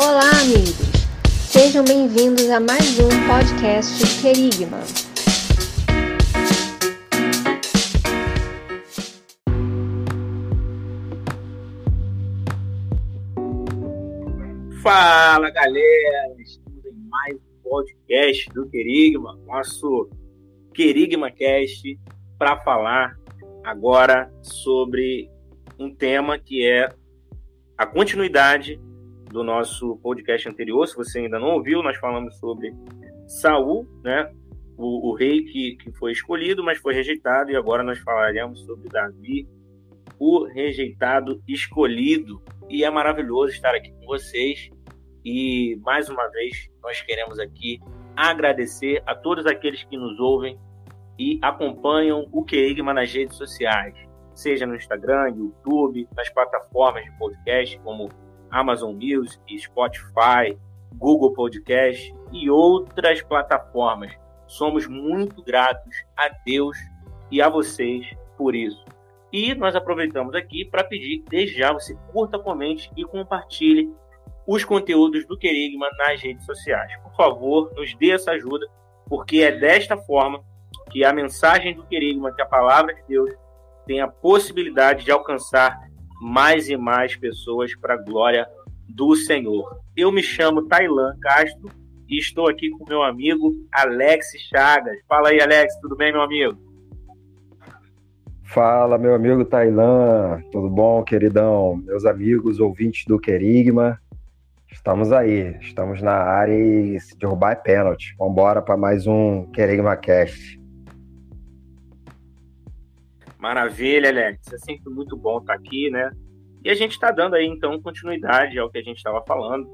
Olá, amigos! Sejam bem-vindos a mais um podcast Querigma. Fala, galera! Estamos em mais um podcast do Querigma, nosso Querigma Cast, para falar agora sobre um tema que é a continuidade do nosso podcast anterior. Se você ainda não ouviu, nós falamos sobre Saul, né? O, o rei que, que foi escolhido, mas foi rejeitado, e agora nós falaremos sobre Davi, o rejeitado escolhido. E é maravilhoso estar aqui com vocês. E mais uma vez, nós queremos aqui agradecer a todos aqueles que nos ouvem e acompanham o Querigma nas redes sociais, seja no Instagram, YouTube, nas plataformas de podcast como Amazon Music, Spotify, Google Podcast e outras plataformas. Somos muito gratos a Deus e a vocês por isso. E nós aproveitamos aqui para pedir desde já você curta, comente e compartilhe os conteúdos do Querigma nas redes sociais. Por favor, nos dê essa ajuda, porque é desta forma que a mensagem do Querigma, que a palavra de Deus, tem a possibilidade de alcançar mais e mais pessoas para a glória do Senhor. Eu me chamo Tailan Castro e estou aqui com meu amigo Alex Chagas. Fala aí, Alex, tudo bem, meu amigo? Fala, meu amigo Tailan, tudo bom, queridão? Meus amigos, ouvintes do Querigma, estamos aí, estamos na área e se derrubar é pênalti. Vamos embora para mais um Querigma Cast. Maravilha, Alex. É sempre muito bom estar aqui, né? E a gente está dando aí, então, continuidade ao que a gente estava falando,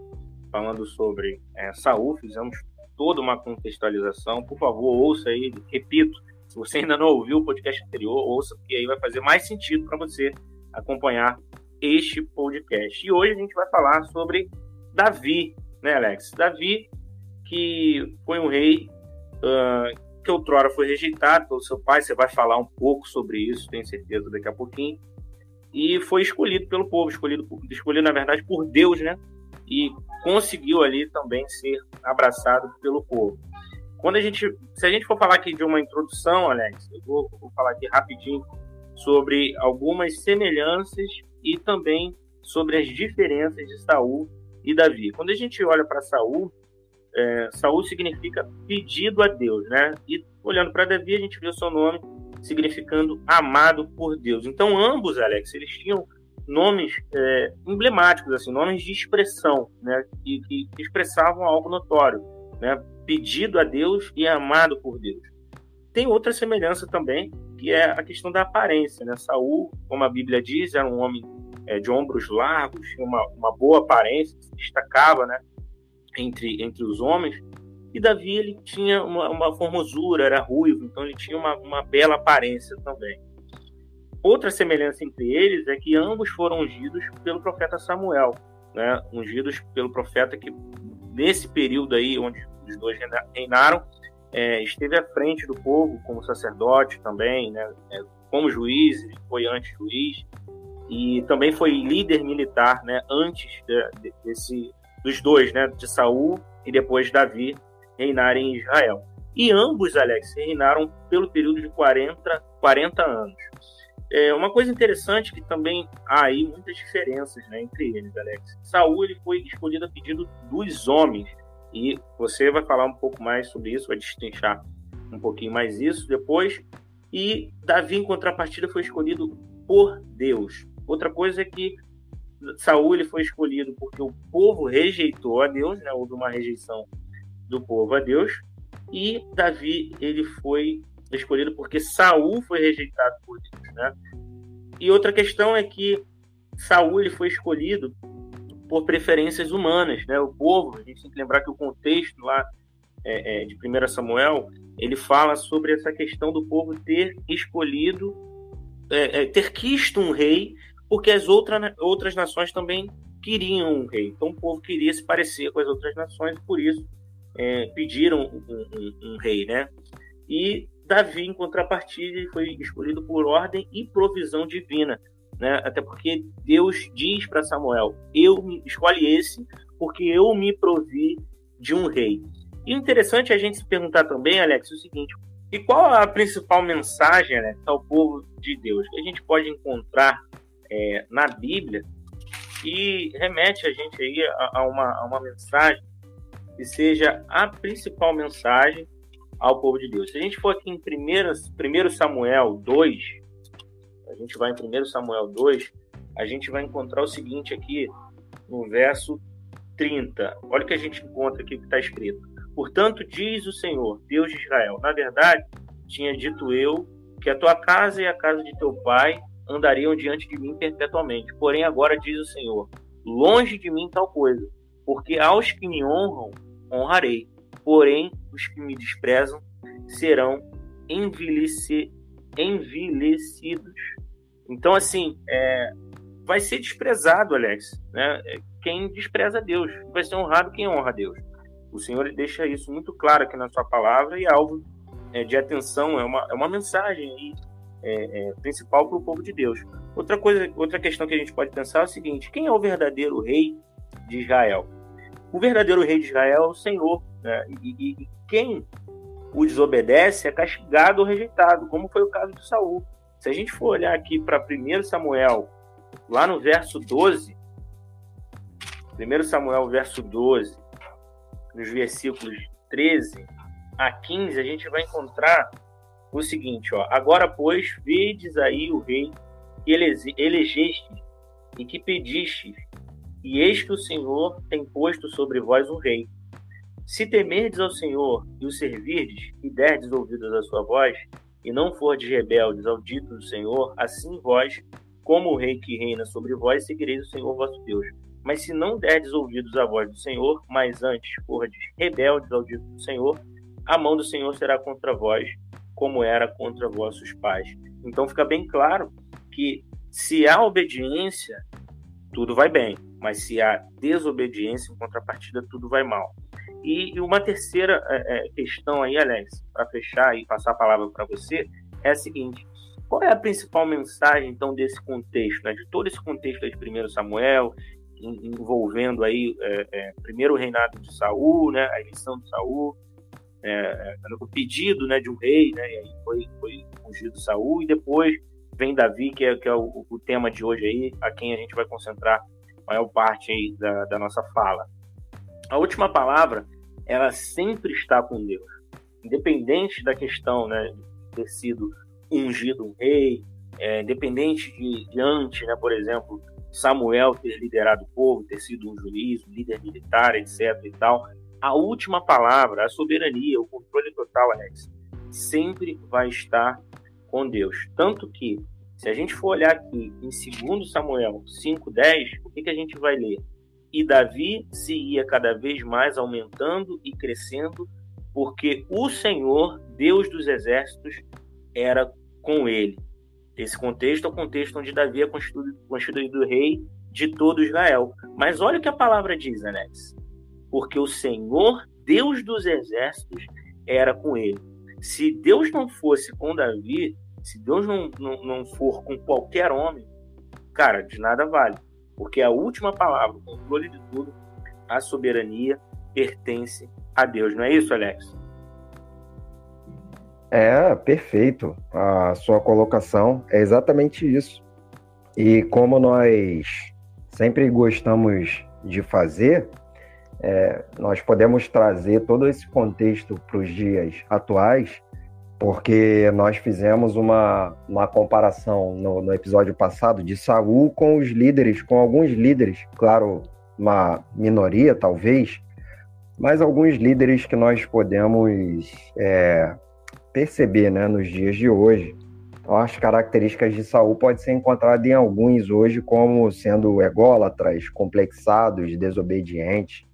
falando sobre é, Saul, fizemos toda uma contextualização. Por favor, ouça aí, repito, se você ainda não ouviu o podcast anterior, ouça, porque aí vai fazer mais sentido para você acompanhar este podcast. E hoje a gente vai falar sobre Davi, né, Alex? Davi, que foi um rei uh, que outrora foi rejeitado pelo seu pai, você vai falar um pouco sobre isso, tenho certeza, daqui a pouquinho. E foi escolhido pelo povo, escolhido, escolhido na verdade, por Deus, né? E conseguiu ali também ser abraçado pelo povo. Quando a gente, se a gente for falar aqui de uma introdução, Alex, eu vou, vou falar aqui rapidinho sobre algumas semelhanças e também sobre as diferenças de Saul e Davi. Quando a gente olha para Saul, é, Saul significa pedido a Deus, né? E olhando para Davi, a gente vê o seu nome significando amado por Deus. Então, ambos, Alex, eles tinham nomes é, emblemáticos, assim, nomes de expressão, né? Que, que, expressavam algo notório, né? Pedido a Deus e amado por Deus. Tem outra semelhança também, que é a questão da aparência, né? Saul, como a Bíblia diz, era um homem é, de ombros largos, tinha uma, uma boa aparência, se destacava, né? Entre, entre os homens. E Davi ele tinha uma, uma formosura, era ruivo, então ele tinha uma, uma bela aparência também. Outra semelhança entre eles é que ambos foram ungidos pelo profeta Samuel, né? ungidos pelo profeta que, nesse período aí, onde os dois reinaram, é, esteve à frente do povo como sacerdote também, né? É, como juiz, foi antes juiz, e também foi líder militar né? antes de, de, desse, dos dois, né, de Saul e depois Davi, reinarem em Israel. E ambos, Alex, reinaram pelo período de 40, 40 anos. É uma coisa interessante que também há aí muitas diferenças né, entre eles, Alex. Saul ele foi escolhido a pedido dos homens e você vai falar um pouco mais sobre isso, vai destrinchar um pouquinho mais isso depois. E Davi, em contrapartida, foi escolhido por Deus. Outra coisa é que Saul ele foi escolhido porque o povo rejeitou a Deus, né? Houve uma rejeição do povo a Deus. E Davi ele foi escolhido porque Saul foi rejeitado por Deus, né? E outra questão é que Saul ele foi escolhido por preferências humanas, né? O povo, a gente tem que lembrar que o contexto lá é, é, de 1 Samuel ele fala sobre essa questão do povo ter escolhido, é, é ter quisto um rei porque as outra, outras nações também queriam um rei. Então o povo queria se parecer com as outras nações, por isso é, pediram um, um, um, rei, né? E Davi, em contrapartida, foi escolhido por ordem e provisão divina, né? Até porque Deus diz para Samuel: Eu escolhe esse porque eu me provi de um rei. E interessante é a gente se perguntar também, Alex, o seguinte: e qual a principal mensagem Alex, ao povo de Deus que a gente pode encontrar é, na Bíblia e remete a gente aí a, a, uma, a uma mensagem que seja a principal mensagem ao povo de Deus. Se a gente for aqui em 1 Samuel 2, a gente vai em 1 Samuel 2, a gente vai encontrar o seguinte aqui no verso 30. Olha o que a gente encontra aqui que está escrito. Portanto, diz o Senhor, Deus de Israel: Na verdade, tinha dito eu que a tua casa e a casa de teu pai andariam diante de mim perpetuamente. Porém, agora diz o Senhor: Longe de mim tal coisa, porque aos que me honram, honrarei. Porém, os que me desprezam serão envelhecidos. Então, assim, é, vai ser desprezado, Alex, né? Quem despreza Deus, vai ser honrado quem honra Deus. O Senhor deixa isso muito claro aqui na sua palavra e é alvo é, de atenção, é uma, é uma mensagem aí, é, é, principal para o povo de Deus. Outra coisa, outra questão que a gente pode pensar é o seguinte: quem é o verdadeiro rei de Israel? O verdadeiro rei de Israel é o Senhor, né? e, e, quem o desobedece é castigado ou rejeitado, como foi o caso de Saul. Se a gente for olhar aqui para 1 Samuel, lá no verso 12, 1 Samuel, verso 12, nos versículos 13 a 15, a gente vai encontrar o seguinte, ó. Agora, pois, vedes aí o rei que elegeste e que pediste, e eis que o Senhor tem posto sobre vós um rei. Se temerdes ao Senhor e o servirdes, e derdes ouvidos à sua voz, e não fordes rebeldes ao dito do Senhor, assim vós, como o rei que reina sobre vós, seguireis o Senhor vosso Deus. Mas se não derdes ouvidos à voz do Senhor, mas antes fordes rebeldes ao dito do Senhor, a mão do Senhor será contra vós, como era contra vossos pais. Então fica bem claro que se há obediência, tudo vai bem, mas se há desobediência, em contrapartida, tudo vai mal. E, uma terceira é, é, questão aí, Alex, para fechar e passar a palavra para você, é a seguinte: qual é a principal mensagem, então, desse contexto, né, de todo esse contexto de 1 Samuel, envolvendo aí é, é, primeiro reinado de Saul, né, a eleição de Saul, é, é, o pedido né, de um rei, né, e aí foi, foi ungido Saul, e depois vem Davi, que é, que é o, o, tema de hoje aí, a quem a gente vai concentrar a maior parte aí da, da nossa fala. A última palavra, ela sempre está com Deus, independente da questão né, de ter sido ungido um rei, é, independente de, de antes, né, por exemplo, Samuel ter liderado o povo, ter sido um juiz, um líder militar, etc. e tal. A última palavra, a soberania, o controle total, Alex, sempre vai estar com Deus. Tanto que, se a gente for olhar aqui em 2 Samuel 5,10, o que, que a gente vai ler? E Davi se ia cada vez mais aumentando e crescendo, porque o Senhor, Deus dos exércitos, era com ele. Esse contexto é o contexto onde Davi é constituído, constituído rei de todo Israel. Mas olha o que a palavra diz, Alex. Porque o Senhor, Deus dos exércitos, era com ele. Se Deus não fosse com Davi, se Deus não, não, não for com qualquer homem, cara, de nada vale. Porque a última palavra, o controle de tudo, a soberania pertence a Deus. Não é isso, Alex? É, perfeito. A sua colocação é exatamente isso. E como nós sempre gostamos de fazer, é, nós podemos trazer todo esse contexto para os dias atuais, porque nós fizemos uma, uma comparação no, no episódio passado de Saul com os líderes, com alguns líderes, claro, uma minoria talvez, mas alguns líderes que nós podemos é, perceber né, nos dias de hoje. Então, as características de Saul podem ser encontradas em alguns hoje como sendo ególatras, complexados, desobedientes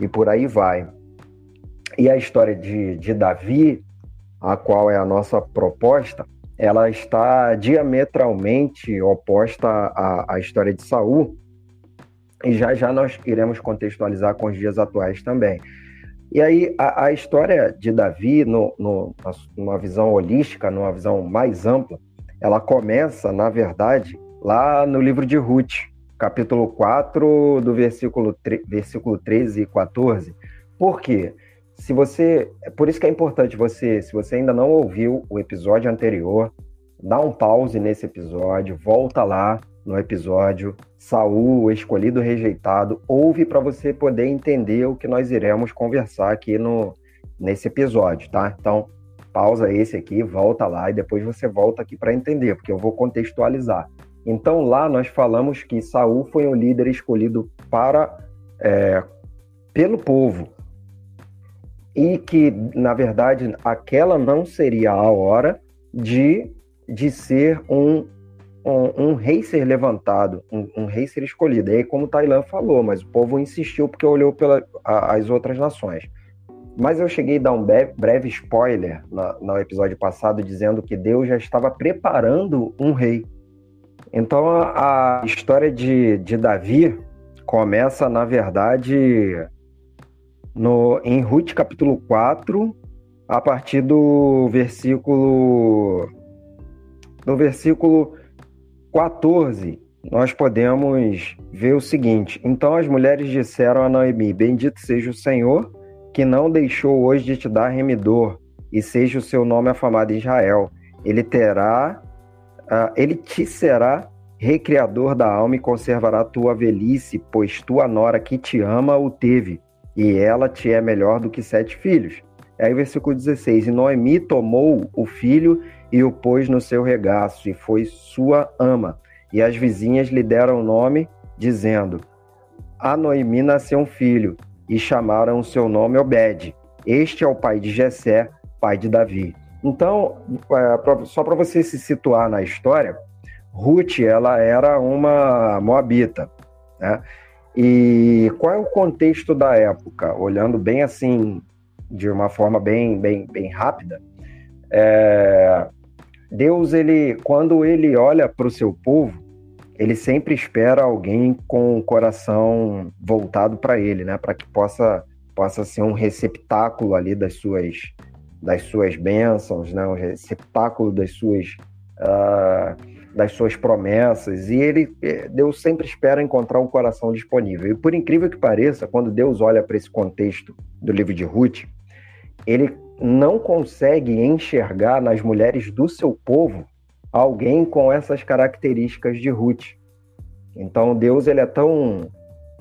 e por aí vai. E a história de, de Davi, a qual é a nossa proposta, ela está diametralmente oposta à, à história de Saul, e já já nós iremos contextualizar com os dias atuais também. E aí, a, a história de Davi, no, no, numa visão holística, numa visão mais ampla, ela começa, na verdade, lá no livro de Ruth. Capítulo 4, do versículo, versículo 13 e 14. Por quê? Se você. Por isso que é importante você, se você ainda não ouviu o episódio anterior, dá um pause nesse episódio, volta lá no episódio Saul, escolhido rejeitado, ouve para você poder entender o que nós iremos conversar aqui no nesse episódio, tá? Então, pausa esse aqui, volta lá e depois você volta aqui para entender, porque eu vou contextualizar. Então lá nós falamos que Saul foi um líder escolhido para é, pelo povo e que na verdade aquela não seria a hora de, de ser um, um, um rei ser levantado, um, um, rei ser escolhido. E aí, como Tailã falou, mas o povo insistiu porque olhou pelas as outras nações. Mas eu cheguei a dar um breve spoiler no, no episódio passado, dizendo que Deus já estava preparando um rei. Então a, história de, de Davi começa, na verdade, no, em Ruth capítulo 4, a partir do versículo. No versículo 14, nós podemos ver o seguinte: Então as mulheres disseram a Noemi: Bendito seja o Senhor, que não deixou hoje de te dar remidor, e seja o seu nome afamado em Israel. Ele terá, uh, ele te será recriador da alma e conservará tua velhice, pois tua nora que te ama o teve, e ela te é melhor do que sete filhos. Aí, versículo 16: E Noemi tomou o filho e o pôs no seu regaço, e foi sua ama. E as vizinhas lhe deram o nome, dizendo: A Noemi nasceu um filho, e chamaram o seu nome Obed. Este é o pai de Jessé, pai de Davi. Então, é, só para você se situar na história, Ruth ela era uma moabita, né? E qual é o contexto da época? Olhando bem assim, de uma forma bem, bem, bem rápida, é... Deus ele, quando ele olha para o seu povo, ele sempre espera alguém com o coração voltado para ele, né? Para que possa possa ser um receptáculo ali das suas das suas bênçãos, né? Um receptáculo das suas uh, das suas promessas. E ele eh, Deus sempre espera encontrar um coração disponível. E por incrível que pareça, quando Deus olha para esse contexto do livro de Ruth, ele não consegue enxergar nas mulheres do seu povo alguém com essas características de Ruth. Então Deus ele é tão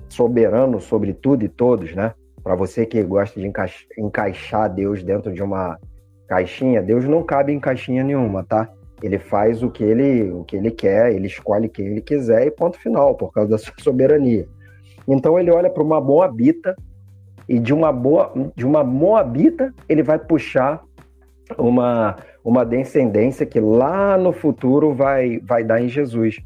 soberano sobre tudo e todos, né? Para você que gosta de encaixar Deus dentro de uma caixinha, Deus não cabe em caixinha nenhuma, tá? Ele faz o que ele, o que ele quer, ele escolhe quem ele quiser e ponto final, por causa da sua soberania. Então ele olha para uma moabita e de uma boa, de uma moabita ele vai puxar uma uma descendência que lá no futuro vai, vai dar em Jesus.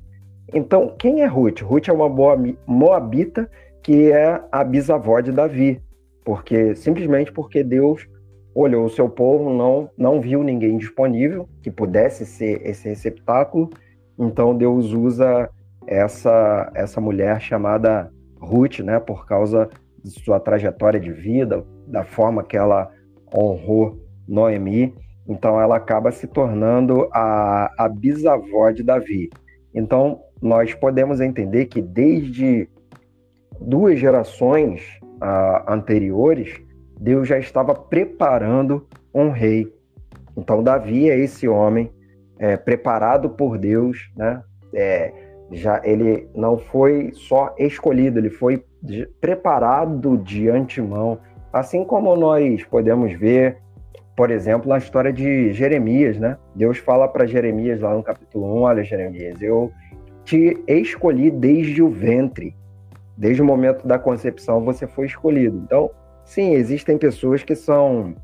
Então, quem é Ruth? Ruth é uma boa moabita que é a bisavó de Davi, porque simplesmente porque Deus olhou o seu povo, não não viu ninguém disponível que pudesse ser esse receptáculo, então Deus usa essa essa mulher chamada Ruth, né, por causa de sua trajetória de vida, da forma que ela honrou Noemi então ela acaba se tornando a, a bisavó de Davi. Então nós podemos entender que desde duas gerações uh, anteriores, Deus já estava preparando um rei. Então Davi é esse homem é, preparado por Deus, né? É, já ele não foi só escolhido, ele foi preparado de antemão, assim como nós podemos ver por exemplo, na história de Jeremias, né? Deus fala para Jeremias lá no capítulo 1, olha Jeremias, eu te escolhi desde o ventre. Desde o momento da concepção você foi escolhido. Então, sim, existem pessoas que são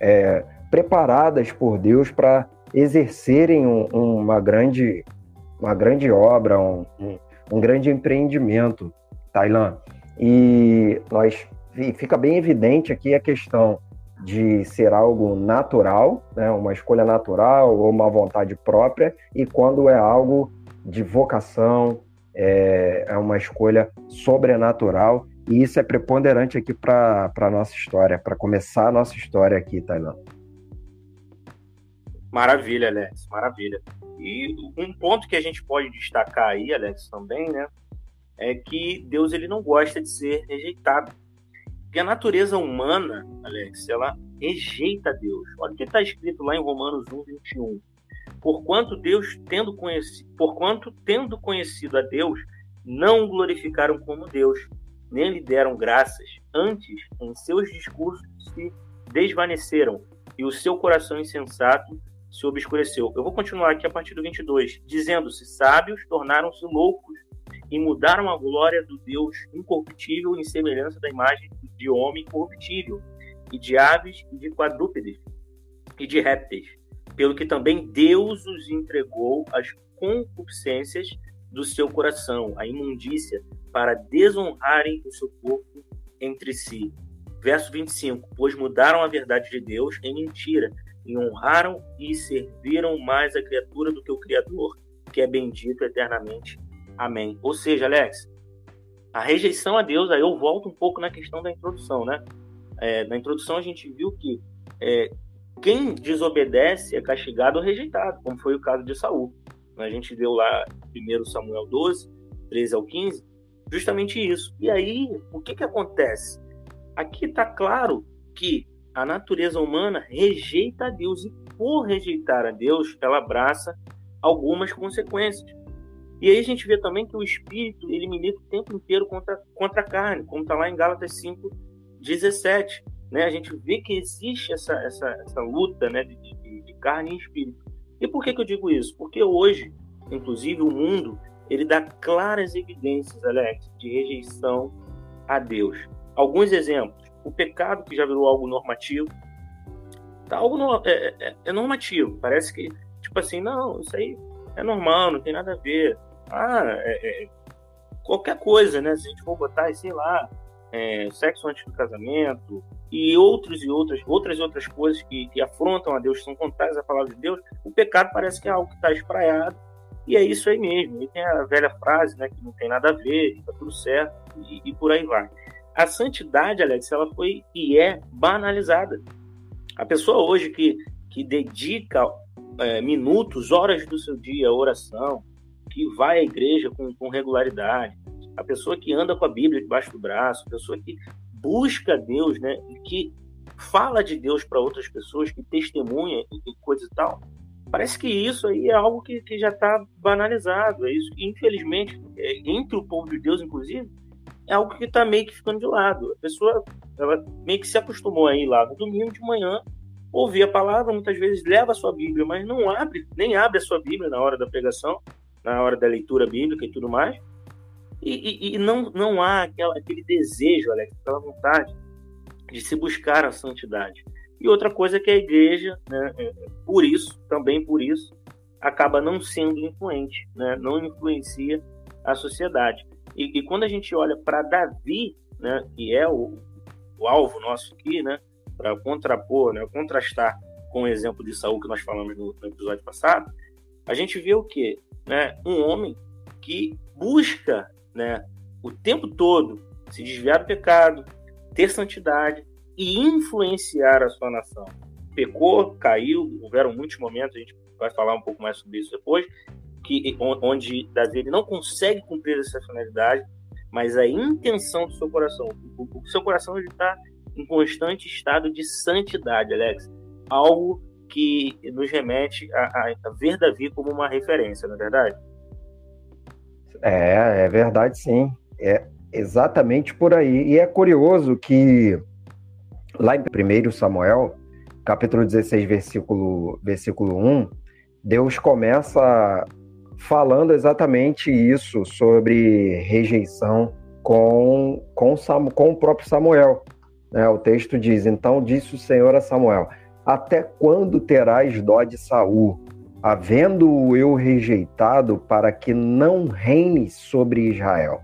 é, preparadas por Deus para exercerem um, uma, grande, uma grande obra, um, um, grande empreendimento, Tailã. E nós fica bem evidente aqui a questão de ser algo natural, né, uma escolha natural ou uma vontade própria, e quando é algo de vocação, é, é uma escolha sobrenatural, e isso é preponderante aqui para a nossa história, para começar a nossa história aqui, Tailã. Maravilha, Alex, maravilha. E um ponto que a gente pode destacar aí, Alex, também, né, é que Deus ele não gosta de ser rejeitado. Porque a natureza humana, Alex, ela rejeita Deus. Olha o que está escrito lá em Romanos 1, 21. Porquanto Deus, tendo conhecido, porquanto tendo conhecido a Deus, não o glorificaram como Deus, nem lhe deram graças. Antes, em seus discursos se desvaneceram, e o seu coração insensato se obscureceu. Eu vou continuar aqui a partir do 22. Dizendo-se sábios, tornaram-se loucos e mudaram a glória do Deus incorruptível em semelhança da imagem de homem corruptível, e de aves e de quadrúpedes, e de répteis, pelo que também Deus os entregou às concupiscências do seu coração, a imundícia, para desonrarem o seu corpo entre si. Verso 25: Pois mudaram a verdade de Deus em mentira, e honraram e serviram mais a criatura do que o Criador, que é bendito eternamente. Amém. Ou seja, Alex, a rejeição a Deus, aí eu volto um pouco na questão da introdução, né? É, na introdução a gente viu que é, quem desobedece é castigado ou rejeitado, como foi o caso de Saul. A gente deu lá 1 Samuel 12, 13 ao 15, justamente isso. E aí, o que, que acontece? Aqui está claro que a natureza humana rejeita a Deus e por rejeitar a Deus, ela abraça algumas consequências. E aí a gente vê também que o espírito ele milita o tempo inteiro contra, contra a carne, como está lá em Gálatas 5, 17. Né? A gente vê que existe essa, essa, essa luta né, de, de, de carne e espírito. E por que, que eu digo isso? Porque hoje, inclusive, o mundo ele dá claras evidências, Alex, de rejeição a Deus. Alguns exemplos. O pecado que já virou algo normativo. Tá, algo no, é, é, é normativo. Parece que, tipo assim, não, isso aí é normal, não tem nada a ver. Ah, é, é, qualquer coisa, né? Se a gente for botar, sei lá, é, sexo antes do casamento e outros e outras, outras e outras coisas que, que afrontam a Deus, são contrárias à palavra de Deus, o pecado parece que é algo que está espraiado e é isso aí mesmo. E tem a velha frase, né, que não tem nada a ver, está tudo certo e, e, por aí vai. A santidade, Alex, ela foi e é banalizada. A pessoa hoje que, que dedica é, minutos, horas do seu dia à oração, que vai à igreja com, com regularidade, a pessoa que anda com a Bíblia debaixo do braço, a pessoa que busca Deus, né, que fala de Deus para outras pessoas, que testemunha e coisa e tal, parece que isso aí é algo que, que já está banalizado. É isso, infelizmente, é, entre o povo de Deus, inclusive, é algo que está meio que ficando de lado. A pessoa ela meio que se acostumou a ir lá no domingo de manhã ouvir a palavra, muitas vezes leva a sua Bíblia, mas não abre, nem abre a sua Bíblia na hora da pregação, na hora da leitura bíblica e tudo mais. E, e, e não, não há aquela, aquele desejo, Alex, aquela vontade de se buscar a santidade. E outra coisa é que a igreja, né, é, por isso, também por isso, acaba não sendo influente, né, não influencia a sociedade. E, e quando a gente olha para Davi, né, que é o, o alvo nosso aqui, né, para contrapor, né, contrastar com o exemplo de Saul que nós falamos no, no episódio passado, a gente vê o quê? Né? Um homem que busca né, o tempo todo se desviar do pecado, ter santidade e influenciar a sua nação. Pecou, caiu, houveram muitos momentos, a gente vai falar um pouco mais sobre isso depois, que, onde Davi ele não consegue cumprir essa finalidade, mas a intenção do seu coração, o, seu coração está em constante estado de santidade, Alex. Algo que nos remete a, a, ver Davi como uma referência, não é verdade? É, é verdade sim. É exatamente por aí. E é curioso que lá em 1 Samuel, capítulo 16, versículo, versículo 1, Deus começa falando exatamente isso sobre rejeição com, com, com o próprio Samuel. Né? O texto diz: Então disse o Senhor a Samuel: Até quando terás dó de Saul, havendo-o eu rejeitado, para que não reine sobre Israel?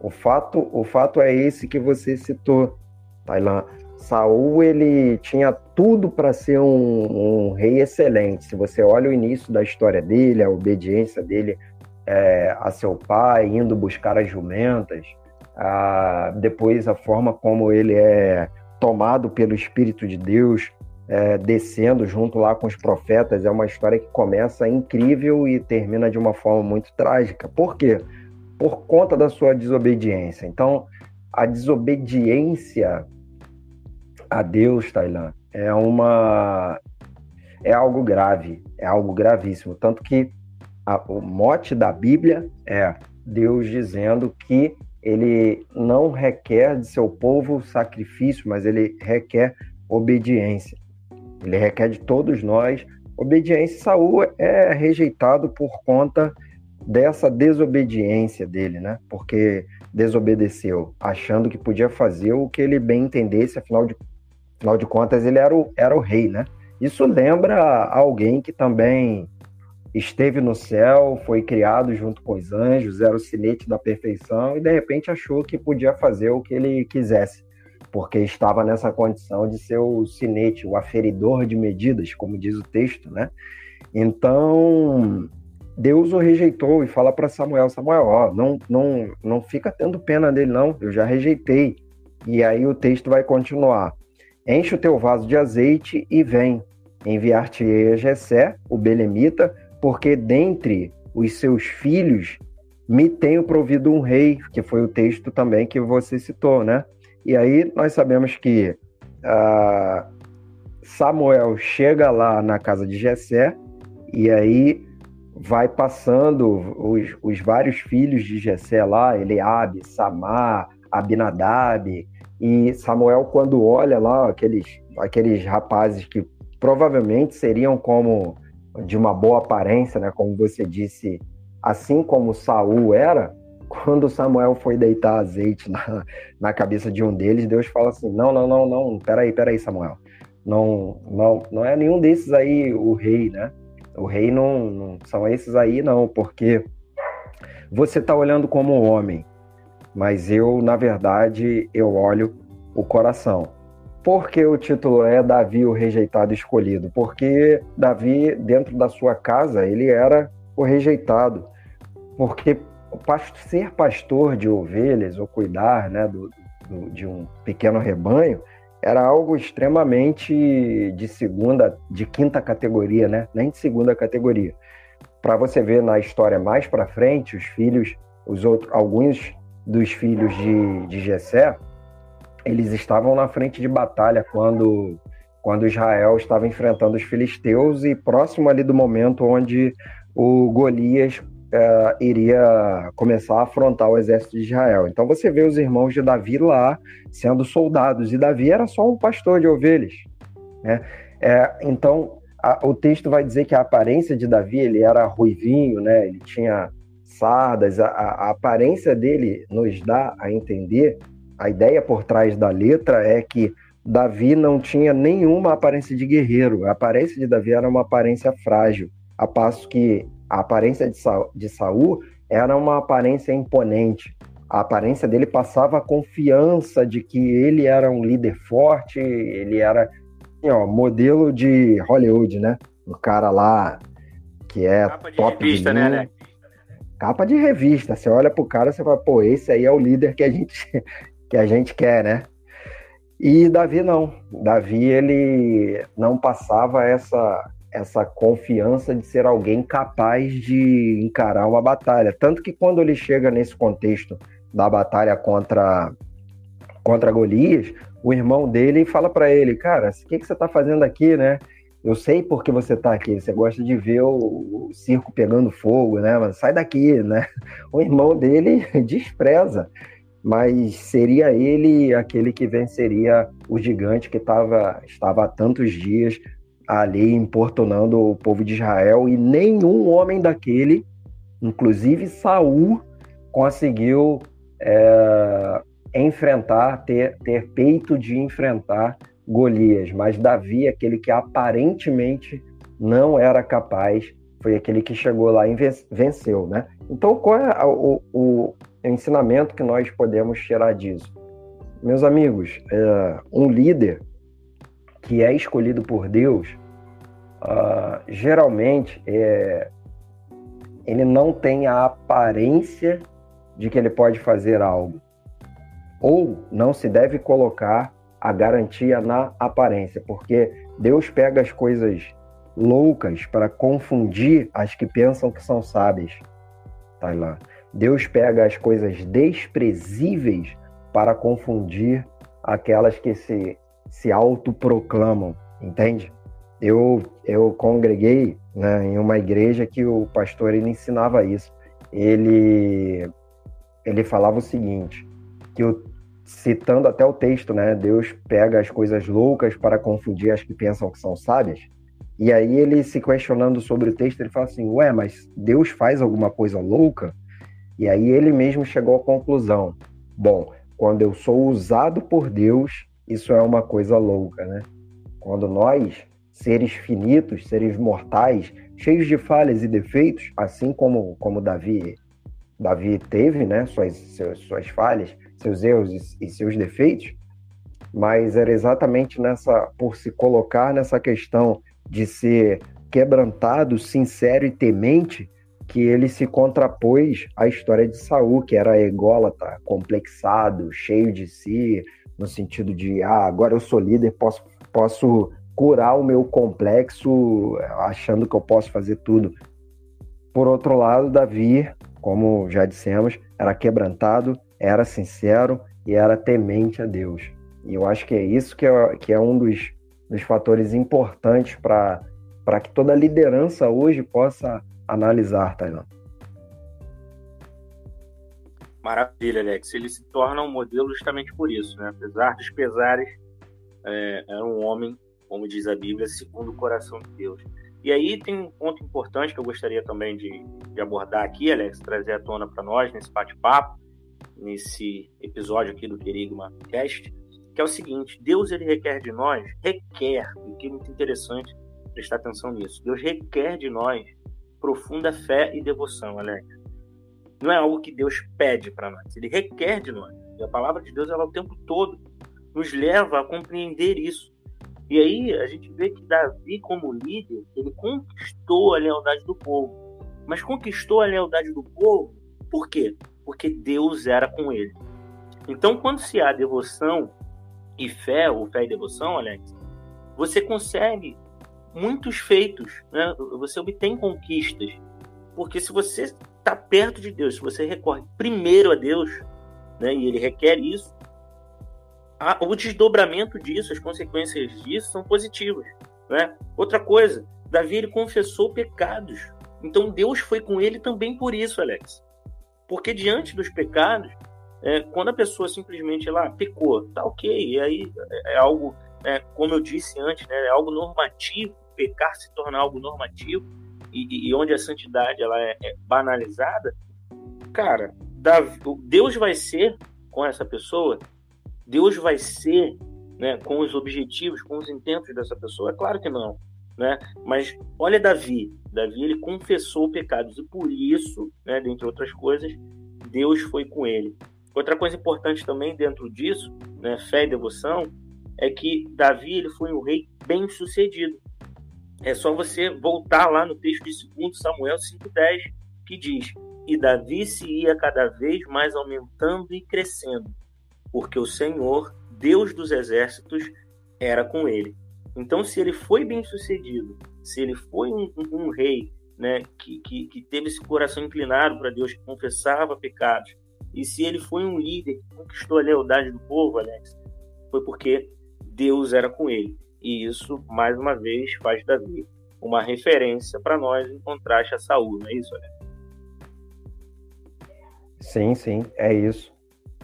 O fato, o fato é esse que você citou, Tailã. Saul ele tinha tudo para ser um, um, rei excelente. Se você olha o início da história dele, a obediência dele é, a seu pai, indo buscar as jumentas, a, depois a forma como ele é tomado pelo Espírito de Deus, é, descendo junto lá com os profetas, é uma história que começa incrível e termina de uma forma muito trágica. Por quê? por conta da sua desobediência. Então, a desobediência a Deus, Tailan, é uma é algo grave, é algo gravíssimo, tanto que a, o mote da Bíblia é Deus dizendo que ele não requer de seu povo sacrifício, mas ele requer obediência. Ele requer de todos nós obediência. Saul é rejeitado por conta dessa desobediência dele, né? Porque desobedeceu, achando que podia fazer o que ele bem entendesse, afinal de, afinal de contas ele era o, era o rei, né? Isso lembra alguém que também esteve no céu, foi criado junto com os anjos, era o sinete da perfeição e de repente achou que podia fazer o que ele quisesse, porque estava nessa condição de ser o sinete, o aferidor de medidas, como diz o texto, né? Então, Deus o rejeitou e fala para Samuel, Samuel, ó, não, não, não fica tendo pena dele não, eu já rejeitei. E aí o texto vai continuar. Enche o teu vaso de azeite e vem. Enviar-te-ei a Jessé, o belemita, porque dentre os seus filhos me tenho provido um rei, que foi o texto também que você citou, né? E aí nós sabemos que Samuel chega lá na casa de Jessé e aí vai passando os, os vários filhos de Jessé lá, Eliabe, Samar, Abinadab, e Samuel quando olha lá aqueles, aqueles rapazes que provavelmente seriam como de uma boa aparência, né? Como você disse, assim como Saul era, quando Samuel foi deitar azeite na, na cabeça de um deles, Deus fala assim: não, não, não, não, peraí, peraí, Samuel. Não, não, não é nenhum desses aí o rei, né? O rei não, não são esses aí, não, porque você está olhando como um homem, mas eu, na verdade, eu olho o coração. Por que o título é Davi, o rejeitado escolhido? Porque Davi, dentro da sua casa, ele era o rejeitado. Porque ser pastor de ovelhas, ou cuidar né, do, do, de um pequeno rebanho, era algo extremamente de segunda, de quinta categoria, né? Nem de segunda categoria. Para você ver na história mais para frente, os filhos, os outros, alguns dos filhos de, de Jessé, eles estavam na frente de batalha quando, quando Israel estava enfrentando os filisteus e próximo ali do momento onde o Golias é, iria começar a afrontar o exército de Israel. Então você vê os irmãos de Davi lá sendo soldados e Davi era só um pastor de ovelhas. Né? É, então a, o texto vai dizer que a aparência de Davi ele era ruivinho, né? Ele tinha sardas. A, a aparência dele nos dá a entender a ideia por trás da letra é que Davi não tinha nenhuma aparência de guerreiro. A aparência de Davi era uma aparência frágil, a passo que a aparência de, Sa de Saul era uma aparência imponente. A aparência dele passava a confiança de que ele era um líder forte, ele era assim, ó, modelo de Hollywood, né? Um cara lá que é Capa de top revista, de né, Capa de revista. Você olha pro cara, você fala, pô, esse aí é o líder que a gente que a gente quer, né? E Davi não. Davi ele não passava essa essa confiança de ser alguém capaz de encarar uma batalha, tanto que quando ele chega nesse contexto da batalha contra contra Golias, o irmão dele fala para ele, cara, o que, que você está fazendo aqui, né? Eu sei porque você está aqui, você gosta de ver o, o, circo pegando fogo, né? Mas sai daqui, né? O irmão dele despreza mas seria ele aquele que venceria o gigante que tava, estava há tantos dias ali importunando o povo de Israel e nenhum homem daquele, inclusive Saul, conseguiu é, enfrentar, ter, ter peito de enfrentar Golias, mas Davi, aquele que aparentemente não era capaz, foi aquele que chegou lá e venceu, né? Então, qual é o, o, ensinamento que nós podemos tirar disso? Meus amigos, é, um líder que é escolhido por Deus, uh, geralmente é, ele não tem a aparência de que ele pode fazer algo. Ou não se deve colocar a garantia na aparência, porque Deus pega as coisas loucas para confundir as que pensam que são sábias. Tailã. Deus pega as coisas desprezíveis para confundir aquelas que se, se autoproclamam, entende? Eu, eu congreguei né, em uma igreja que o pastor ele ensinava isso. Ele, ele falava o seguinte, que citando até o texto, né, Deus pega as coisas loucas para confundir as que pensam que são sábias. E aí ele se questionando sobre o texto, ele fala assim, ué, mas Deus faz alguma coisa louca? E aí ele mesmo chegou à conclusão, bom, quando eu sou usado por Deus, isso é uma coisa louca, né? Quando nós seres finitos, seres mortais, cheios de falhas e defeitos, assim como, como Davi, Davi teve, né, suas, suas, falhas, seus erros e, e seus defeitos, mas era exatamente nessa, por se colocar nessa questão de ser quebrantado, sincero e temente, que ele se contrapôs à história de Saul, que era ególatra, complexado, cheio de si, no sentido de ah, agora eu sou líder, posso, posso curar o meu complexo achando que eu posso fazer tudo. Por outro lado, Davi, como já dissemos, era quebrantado, era sincero e era temente a Deus. E eu acho que é isso que é, que é um dos, dos fatores importantes para que toda liderança hoje possa analisar, Tailan. Maravilha, Alex. Ele se torna um modelo justamente por isso, né? Apesar dos pesares, é, era um homem como diz a Bíblia, segundo o coração de Deus. E aí tem um ponto importante que eu gostaria também de, de abordar aqui, Alex, trazer à tona para nós nesse bate-papo, nesse episódio aqui do Querigma Cast, que é o seguinte: Deus ele requer de nós, requer, e que é muito interessante prestar atenção nisso. Deus requer de nós profunda fé e devoção, Alex. Não é algo que Deus pede para nós, ele requer de nós. E a palavra de Deus, ela o tempo todo nos leva a compreender isso. E aí a gente vê que Davi, como líder, ele conquistou a lealdade do povo. Mas conquistou a lealdade do povo por quê? Porque Deus era com ele. Então, quando se há devoção e fé, ou fé e devoção, Alex, você consegue muitos feitos, né? você obtém conquistas. Porque se você está perto de Deus, se você recorre primeiro a Deus, né, e ele requer isso, a, o desdobramento disso, as consequências disso são positivas. Né? Outra coisa, Davi ele confessou pecados. Então Deus foi com ele também por isso, Alex. Porque diante dos pecados, é, quando a pessoa simplesmente lá pecou, tá ok, e aí é, é algo, é, como eu disse antes, né, é algo normativo, pecar se torna algo normativo, e, e onde a santidade ela é, é banalizada, cara, Davi, Deus vai ser com essa pessoa Deus vai ser né, com os objetivos, com os intentos dessa pessoa? É claro que não. Né? Mas olha Davi. Davi ele confessou pecados e por isso, né, dentre outras coisas, Deus foi com ele. Outra coisa importante também dentro disso, né, fé e devoção, é que Davi ele foi um rei bem sucedido. É só você voltar lá no texto de 2 Samuel 5,10, que diz: E Davi se ia cada vez mais aumentando e crescendo, porque o Senhor, Deus dos exércitos, era com ele. Então, se ele foi bem sucedido, se ele foi um, um, um rei né, que, que, que, teve esse coração inclinado para Deus, que confessava pecados, e se ele foi um líder que conquistou a lealdade do povo, Alex, foi porque Deus era com ele. E isso, mais uma vez, faz Davi uma referência para nós em contraste a Saul, não é isso, Alex? Sim, sim, é isso.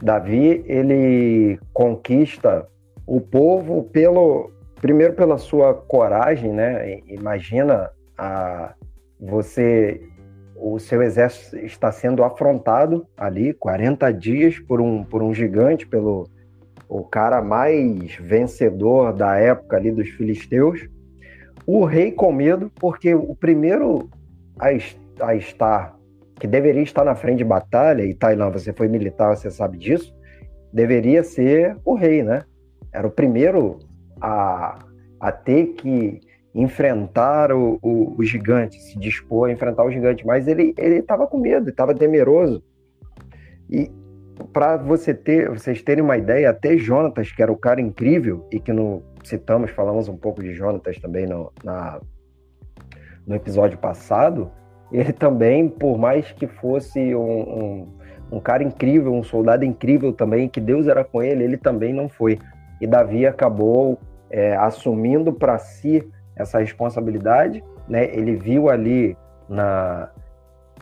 Davi ele conquista o povo pelo primeiro pela sua coragem, né? Imagina a você o seu exército está sendo afrontado ali 40 dias por um por um gigante pelo o cara mais vencedor da época ali dos filisteus. O rei com medo porque o primeiro a, a estar que deveria estar na frente de batalha, e Tailã, você foi militar, você sabe disso, deveria ser o rei, né? Era o primeiro a, a ter que enfrentar o, o, o gigante, se dispor a enfrentar o gigante, mas ele estava com medo, estava temeroso. E para você ter, vocês terem uma ideia, até Jonatas, que era o cara incrível, e que no, citamos, falamos um pouco de Jonatas também no, na, no episódio passado, ele também, por mais que fosse um, um, um cara incrível, um soldado incrível também, que Deus era com ele, ele também não foi. E Davi acabou é, assumindo para si essa responsabilidade, né? Ele viu ali na,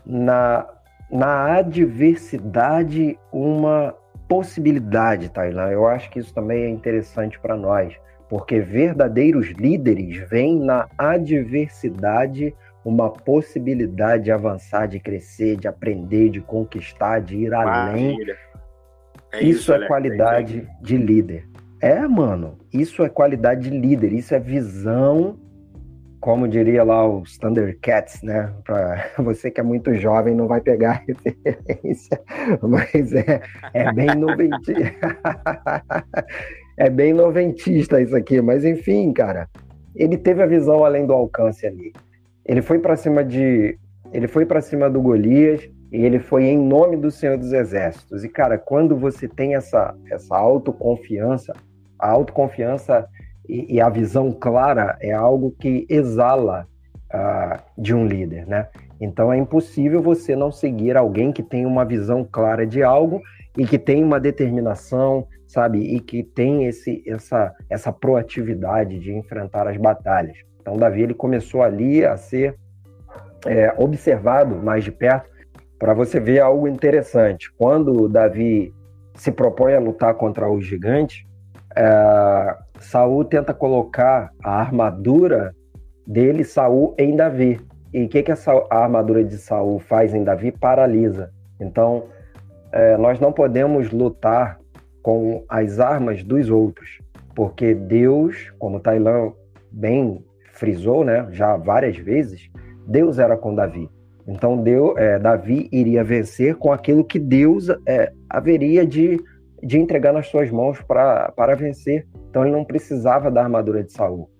na, na adversidade uma possibilidade, Tailan. Eu acho que isso também é interessante para nós, porque verdadeiros líderes veem na adversidade uma possibilidade de avançar, de crescer, de aprender, de conquistar, de ir além. É isso, isso, é Alex, qualidade é de líder. É, mano, isso é qualidade de líder, isso é visão, como diria lá os Thundercats, né? Para você que é muito jovem não vai pegar a referência, mas é, é bem noventista. é bem noventista isso aqui, mas enfim, cara, ele teve a visão além do alcance ali. Ele foi para cima de, ele foi para cima do Golias e ele foi em nome do Senhor dos Exércitos. E cara, quando você tem essa essa autoconfiança, a autoconfiança e, e a visão clara é algo que exala uh, de um líder, né? Então é impossível você não seguir alguém que tem uma visão clara de algo e que tem uma determinação, sabe, e que tem esse, essa, essa proatividade de enfrentar as batalhas. Então Davi ele começou ali a ser é, observado mais de perto para você ver algo interessante. Quando Davi se propõe a lutar contra o gigante, é, Saul tenta colocar a armadura dele, Saul, em Davi. E o que, que a armadura de Saul faz em Davi? Paralisa. Então, é, nós não podemos lutar com as armas dos outros, porque Deus, como Tailã bem frisou, né, já várias vezes, Deus era com Davi. Então, Deus, é, Davi iria vencer com aquilo que Deus é, haveria de de entregar nas suas mãos para vencer. Então ele não precisava da armadura de Saul.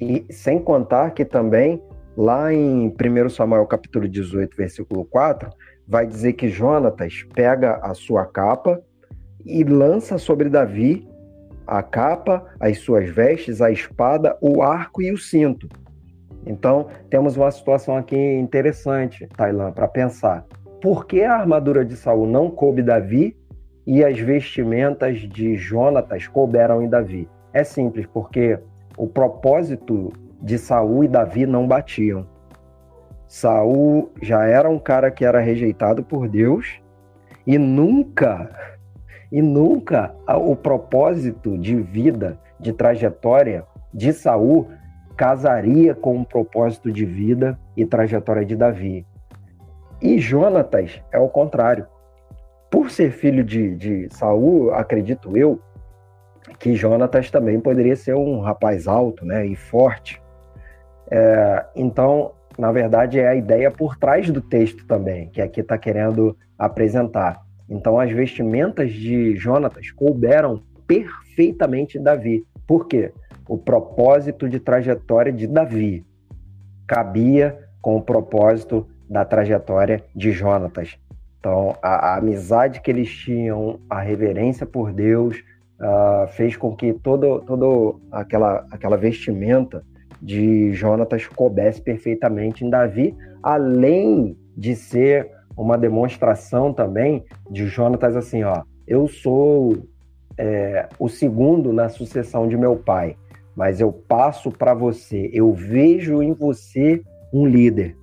E sem contar que também, lá em 1 Samuel capítulo 18, versículo 4, vai dizer que Jonatas pega a sua capa e lança sobre Davi a capa, as suas vestes, a espada, o arco e o cinto. Então, temos uma situação aqui interessante, Tailã, para pensar. Por que a armadura de Saul não coube Davi e as vestimentas de Jonatas couberam em Davi. É simples, porque o propósito de Saul e Davi não batiam. Saul já era um cara que era rejeitado por Deus e nunca e nunca o propósito de vida, de trajetória de Saul casaria com o propósito de vida e trajetória de Davi. E Jonatas é o contrário por ser filho de, de Saul, acredito eu, que Jonatas também poderia ser um rapaz alto né, e forte. É, então, na verdade, é a ideia por trás do texto também, que aqui está querendo apresentar. Então, as vestimentas de Jonatas couberam perfeitamente Davi. Por quê? O propósito de trajetória de Davi cabia com o propósito da trajetória de Jonatas. Então, a, a, amizade que eles tinham, a reverência por Deus, uh, fez com que toda todo aquela, aquela vestimenta de Jonatas coubesse perfeitamente em Davi, além de ser uma demonstração também de Jonatas assim, ó, eu sou é, o segundo na sucessão de meu pai, mas eu passo para você, eu vejo em você um líder,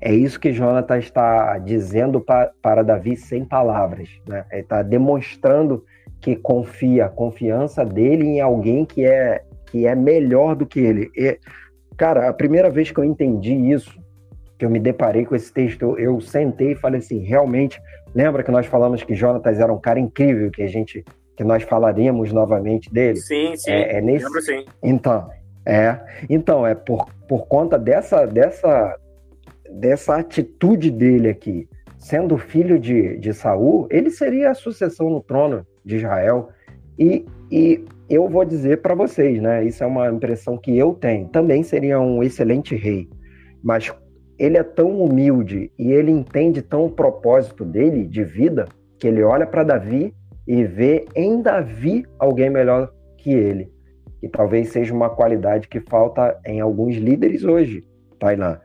é isso que Jonathan está dizendo para, para Davi sem palavras. Né? Ele está demonstrando que confia, a confiança dele em alguém que é, que é melhor do que ele. E, cara, a primeira vez que eu entendi isso, que eu me deparei com esse texto, eu, eu sentei e falei assim, realmente, lembra que nós falamos que Jonatas era um cara incrível, que a gente, que nós falaríamos novamente dele? Sim, sim. É, é nesse... Lembro sim. Então, é, então é por, por conta dessa dessa dessa atitude dele aqui, sendo filho de, de Saul, ele seria a sucessão no trono de Israel. E, e eu vou dizer para vocês, né? Isso é uma impressão que eu tenho. Também seria um excelente rei, mas ele é tão humilde e ele entende tão o propósito dele de vida que ele olha para Davi e vê em Davi alguém melhor que ele. E talvez seja uma qualidade que falta em alguns líderes hoje, Tailã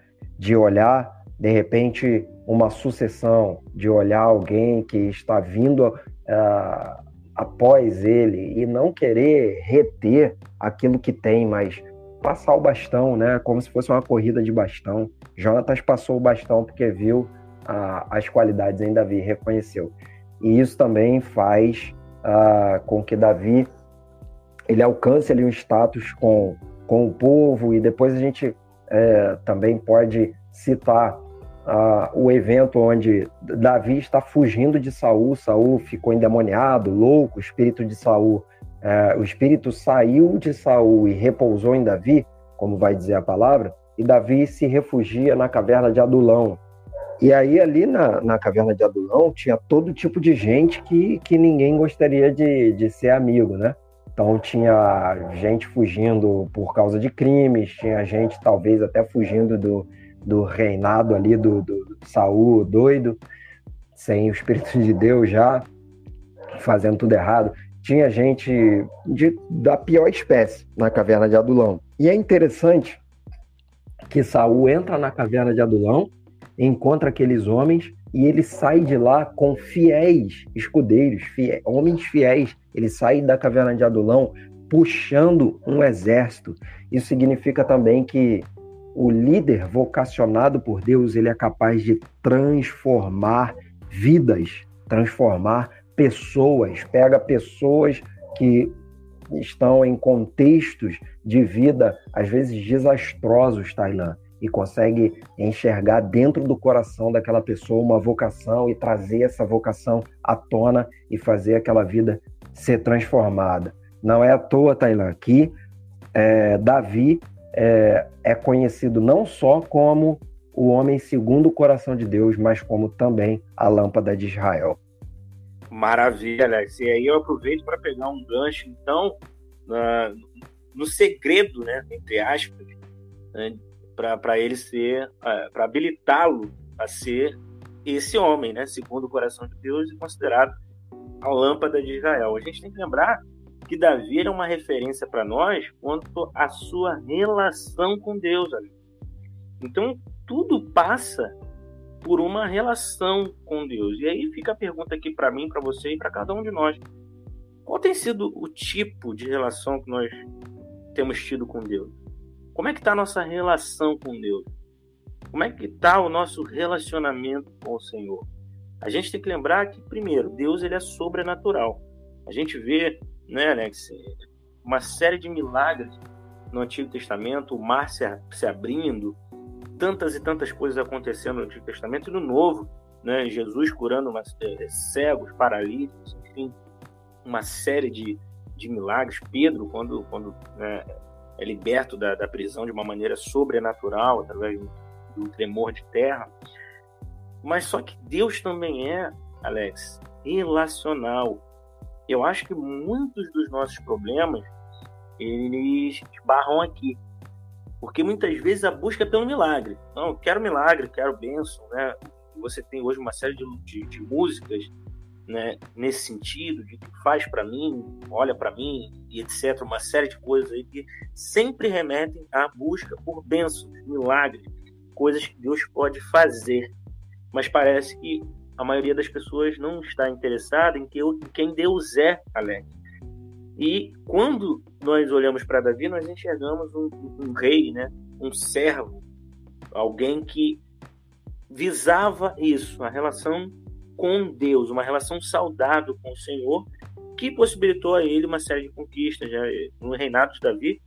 de olhar de repente uma sucessão de olhar alguém que está vindo uh, após ele e não querer reter aquilo que tem, mas passar o bastão, né? Como se fosse uma corrida de bastão. Jonatas passou o bastão porque viu uh, as qualidades em Davi, reconheceu. E isso também faz uh, com que Davi ele alcance ali um status com, com o povo e depois a gente é, também pode citar uh, o evento onde Davi está fugindo de Saul, Saul ficou endemoniado, louco, o espírito de Saul, uh, o espírito saiu de Saul e repousou em Davi, como vai dizer a palavra, e Davi se refugia na caverna de Adulão. E aí ali na, na caverna de Adulão tinha todo tipo de gente que, que ninguém gostaria de, de ser amigo, né? Então tinha gente fugindo por causa de crimes, tinha gente talvez até fugindo do, do reinado ali do, do Saul doido, sem o Espírito de Deus já, fazendo tudo errado. Tinha gente de, da pior espécie na caverna de Adulão. E é interessante que Saul entra na caverna de Adulão, encontra aqueles homens e ele sai de lá com fiéis escudeiros, fiéis, homens fiéis. Ele sai da caverna de Adulão puxando um exército. Isso significa também que o líder vocacionado por Deus, ele é capaz de transformar vidas, transformar pessoas, pega pessoas que estão em contextos de vida às vezes desastrosos, Tailã, e consegue enxergar dentro do coração daquela pessoa uma vocação e trazer essa vocação à tona e fazer aquela vida ser transformada. Não é à toa, Tailã, que é, Davi é, é conhecido não só como o homem segundo o coração de Deus, mas como também a lâmpada de Israel. Maravilha, Alex. E aí eu aproveito para pegar um gancho, então, na, no segredo, né, entre aspas, né, para ele ser, é, para habilitá-lo a ser esse homem, né, segundo o coração de Deus e considerado a lâmpada de Israel. A gente tem que lembrar que Davi era uma referência para nós quanto à sua relação com Deus. Então, tudo passa por uma relação com Deus. E aí fica a pergunta aqui para mim, para você e para cada um de nós. Qual tem sido o tipo de relação que nós temos tido com Deus? Como é que está a nossa relação com Deus? Como é que está o nosso relacionamento com o Senhor? A gente tem que lembrar que, primeiro, Deus ele é sobrenatural. A gente vê né, Alex? Uma série de milagres no Antigo Testamento, o mar se, se abrindo, tantas e tantas coisas acontecendo no Antigo Testamento e no Novo, né? Jesus curando umas, é, cegos, paralíticos, enfim, uma série de, de milagres. Pedro, quando, quando né, é liberto da, da prisão de uma maneira sobrenatural, através do tremor de terra. Mas só que Deus também é, Alex, relacional eu acho que muitos dos nossos problemas eles barram aqui. Porque muitas vezes a busca é pelo milagre. Não, quero milagre, quero bênção, né? Você tem hoje uma série de, de, de músicas né, nesse sentido, de que faz para mim, olha para mim, e etc. Uma série de coisas aí que sempre remetem à busca por bênçãos, milagres, coisas que Deus pode fazer. Mas parece que a maioria das pessoas não está interessada em, que, em quem Deus é, Alex. E quando nós olhamos para Davi, nós enxergamos um, um, rei, né? um servo, alguém que visava isso, a relação com Deus, uma relação saudável com o Senhor, que possibilitou a ele uma série de conquistas. Já no reinado de Davi,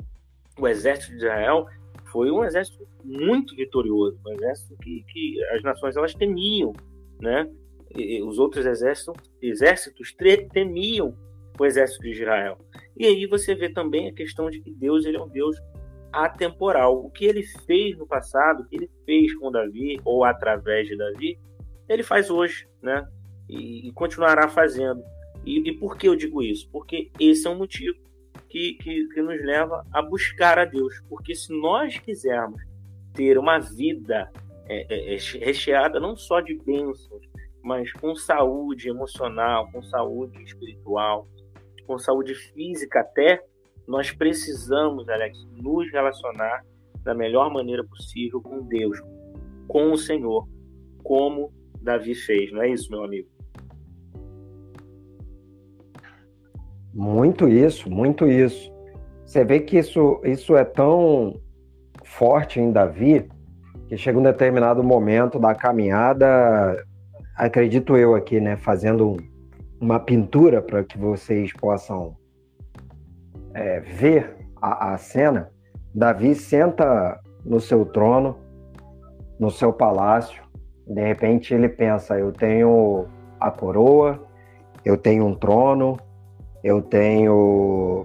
o exército de Israel foi um exército muito vitorioso, um exército que, que as nações elas temiam né? E, os outros exércitos, exércitos temiam o exército de Israel. E aí você vê também a questão de que Deus ele é um Deus atemporal. O que ele fez no passado, o que ele fez com Davi ou através de Davi, ele faz hoje, né? E, e continuará fazendo. E, e, por que eu digo isso? Porque esse é um motivo que, que, que nos leva a buscar a Deus. Porque se nós quisermos ter uma vida é, é, é, recheada não só de bênçãos, mas com saúde emocional, com saúde espiritual, com saúde física até, nós precisamos, Alex, nos relacionar da melhor maneira possível com Deus. com o Senhor, como Davi fez, não é isso, meu amigo? Muito isso, muito isso. Você vê que isso, isso é tão forte em Davi que chega um determinado momento da caminhada, acredito eu aqui, né, fazendo uma pintura para que vocês possam é, ver a, a cena. Davi senta no seu trono, no seu palácio. De repente ele pensa: eu tenho a coroa, eu tenho um trono, eu tenho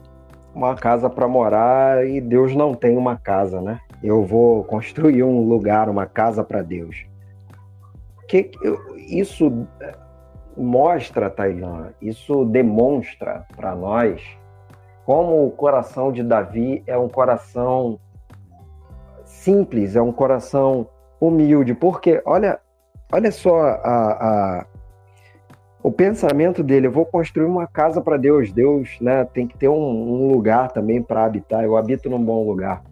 uma casa para morar e Deus não tem uma casa, né? Eu vou construir um lugar, uma casa para Deus. Que isso mostra, Tailã, isso demonstra para nós como o coração de Davi é um coração simples, é um coração humilde, porque olha, olha só a, a o pensamento dele, eu vou construir uma casa para Deus. Deus, né, tem que ter um, um lugar também para habitar. Eu habito num bom lugar.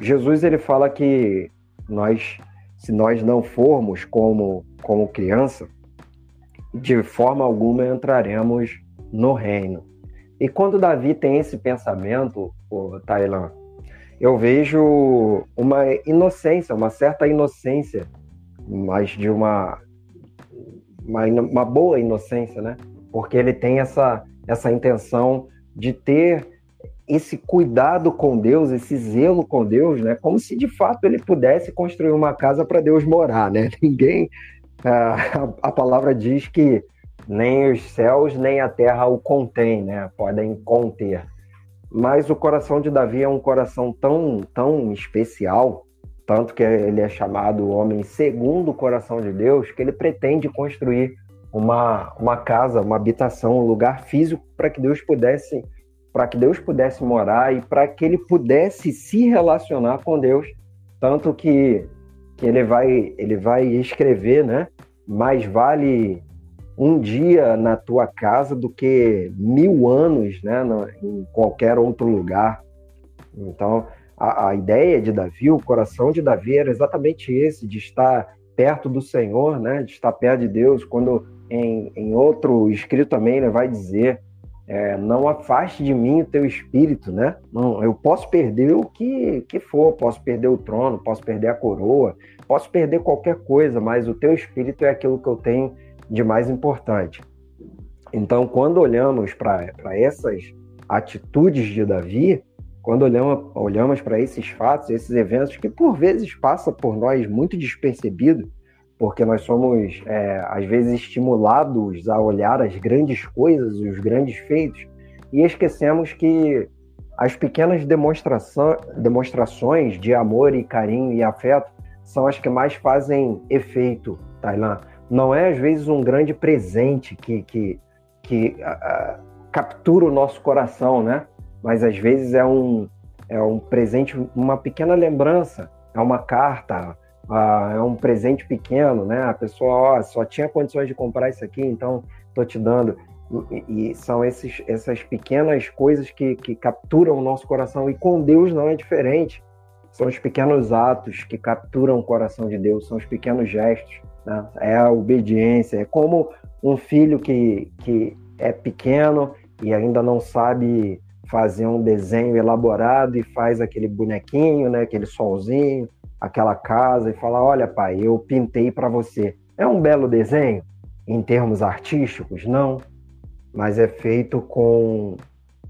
Jesus ele fala que nós, se nós não formos como como criança, de forma alguma entraremos no reino. E quando Davi tem esse pensamento, o eu vejo uma inocência, uma certa inocência, mas de uma uma, uma boa inocência, né? Porque ele tem essa, essa intenção de ter esse cuidado com Deus, esse zelo com Deus, né? Como se de fato ele pudesse construir uma casa para Deus morar, né? Ninguém. A, a palavra diz que nem os céus nem a terra o contém, né? Podem conter. Mas o coração de Davi é um coração tão, tão especial tanto que ele é chamado homem segundo o coração de Deus, que ele pretende construir uma, uma casa, uma habitação, um lugar físico para que Deus pudesse para que Deus pudesse morar e para que ele pudesse se relacionar com Deus, tanto que, que ele vai ele vai escrever, né? Mais vale um dia na tua casa do que mil anos, né? Em qualquer outro lugar. Então a, a ideia de Davi, o coração de Davi era exatamente esse, de estar perto do Senhor, né? de estar perto de Deus, quando em, em outro escrito também ele vai dizer é, não afaste de mim o teu espírito, né? Não, eu posso perder o que, que for, posso perder o trono, posso perder a coroa, posso perder qualquer coisa, mas o teu espírito é aquilo que eu tenho de mais importante. Então, quando olhamos para essas atitudes de Davi, quando olhamos, olhamos para esses fatos, esses eventos que por vezes passa por nós muito despercebido, porque nós somos é, às vezes estimulados a olhar as grandes coisas os grandes feitos e esquecemos que as pequenas demonstrações de amor e carinho e afeto são as que mais fazem efeito, Tailan. Não é às vezes um grande presente que, que, que captura o nosso coração, né? Mas às vezes é um, é um presente, uma pequena lembrança, é uma carta, uh, é um presente pequeno, né? A pessoa ó, só tinha condições de comprar isso aqui, então estou te dando. E, e, são esses, essas pequenas coisas que, que capturam o nosso coração, e com Deus não é diferente. São os pequenos atos que capturam o coração de Deus, são os pequenos gestos, né? é a obediência, é como um filho que, que é pequeno e ainda não sabe fazer um desenho elaborado e faz aquele bonequinho, né, aquele solzinho, aquela casa e fala: "Olha, pai, eu pintei para você". É um belo desenho em termos artísticos, não, mas é feito com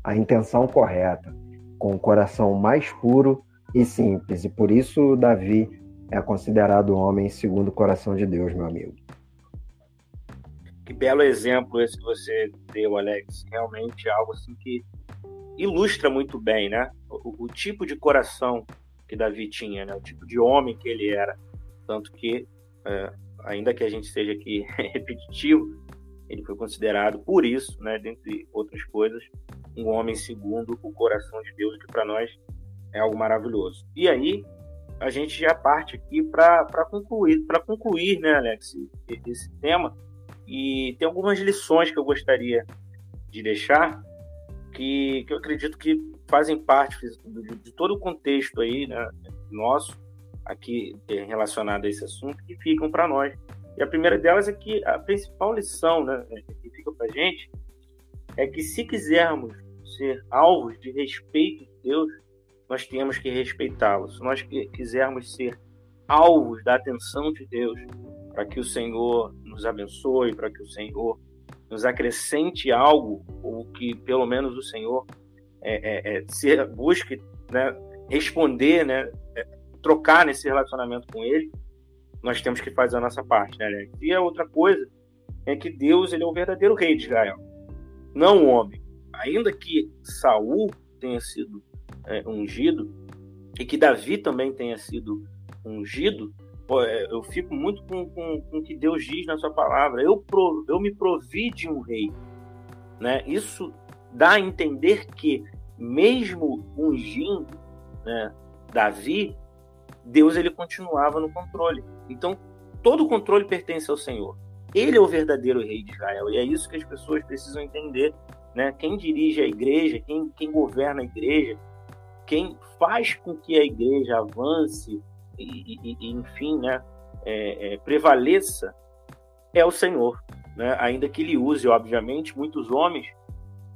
a intenção correta, com o coração mais puro e simples. E por isso Davi é considerado homem segundo o coração de Deus, meu amigo. Que belo exemplo esse que você deu, Alex. Realmente algo assim que ilustra muito bem, né? O, o, tipo de coração que Davi tinha, né? O tipo de homem que ele era. Tanto que, é, ainda que a gente seja aqui repetitivo, ele foi considerado, por isso, né, dentre outras coisas, um homem segundo o coração de Deus, que para nós é algo maravilhoso. E aí, a gente já parte aqui para concluir, para concluir, né, Alex, esse tema. E tem algumas lições que eu gostaria de deixar que, que eu acredito que fazem parte de, de todo o contexto aí, né, nosso, aqui é, relacionadas a esse assunto que ficam para nós. E a primeira delas é que a principal lição né, que fica para gente é que se quisermos ser alvos de respeito de Deus, nós temos que respeitá-lo. Se nós quisermos ser alvos da atenção de Deus, para que o Senhor nos abençoe, para que o Senhor nos acrescente algo, ou que pelo menos o Senhor é, é, é, se, busque né, responder, né, é, trocar nesse relacionamento com Ele, nós temos que fazer a nossa parte. Né, E a outra coisa é que Deus ele é o verdadeiro rei de Israel, não o homem. Ainda que Saul tenha sido é, ungido e que Davi também tenha sido ungido, eu fico muito com, com, com o que Deus diz na sua palavra. Eu, pro, eu me provi de um rei. Né? Isso dá a entender que, mesmo ungindo né, Davi, Deus ele continuava no controle. Então, todo o controle pertence ao Senhor. Ele é o verdadeiro rei de Israel. E é isso que as pessoas precisam entender. Né? Quem dirige a igreja, quem, quem governa a igreja, quem faz com que a igreja avance e, e, enfim, né, é, é, prevaleça é o Senhor. Né? Ainda que ele use, obviamente, muitos homens,